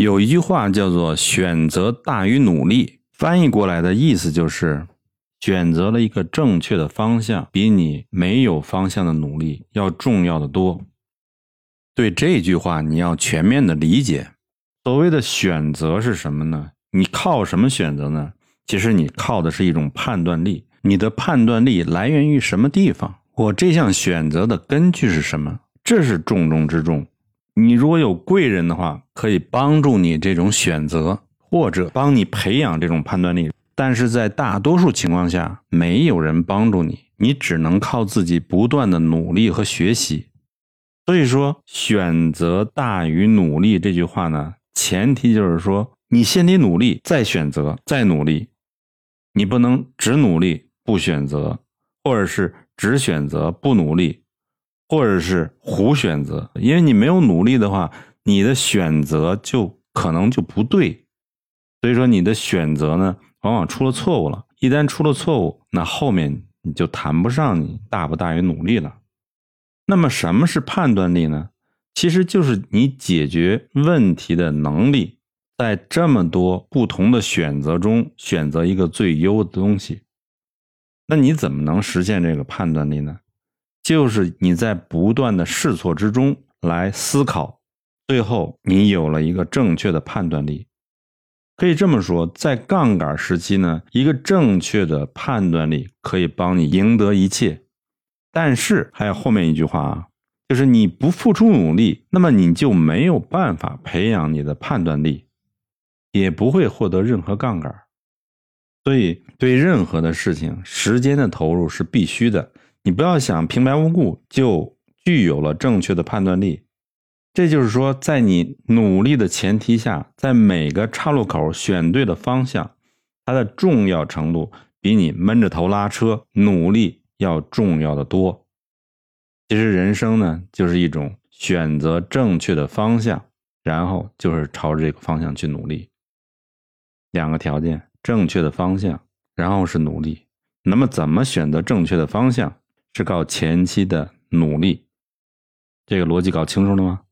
有一句话叫做“选择大于努力”，翻译过来的意思就是选择了一个正确的方向，比你没有方向的努力要重要的多。对这句话，你要全面的理解。所谓的选择是什么呢？你靠什么选择呢？其实你靠的是一种判断力。你的判断力来源于什么地方？我这项选择的根据是什么？这是重中之重。你如果有贵人的话，可以帮助你这种选择，或者帮你培养这种判断力。但是在大多数情况下，没有人帮助你，你只能靠自己不断的努力和学习。所以说，选择大于努力这句话呢，前提就是说，你先得努力，再选择，再努力。你不能只努力不选择，或者是只选择不努力。或者是胡选择，因为你没有努力的话，你的选择就可能就不对。所以说你的选择呢，往往出了错误了。一旦出了错误，那后面你就谈不上你大不大于努力了。那么什么是判断力呢？其实就是你解决问题的能力，在这么多不同的选择中选择一个最优的东西。那你怎么能实现这个判断力呢？就是你在不断的试错之中来思考，最后你有了一个正确的判断力。可以这么说，在杠杆时期呢，一个正确的判断力可以帮你赢得一切。但是还有后面一句话啊，就是你不付出努力，那么你就没有办法培养你的判断力，也不会获得任何杠杆。所以对任何的事情，时间的投入是必须的。你不要想平白无故就具有了正确的判断力，这就是说，在你努力的前提下，在每个岔路口选对了方向，它的重要程度比你闷着头拉车努力要重要的多。其实人生呢，就是一种选择正确的方向，然后就是朝着这个方向去努力。两个条件：正确的方向，然后是努力。那么，怎么选择正确的方向？是靠前期的努力，这个逻辑搞清楚了吗？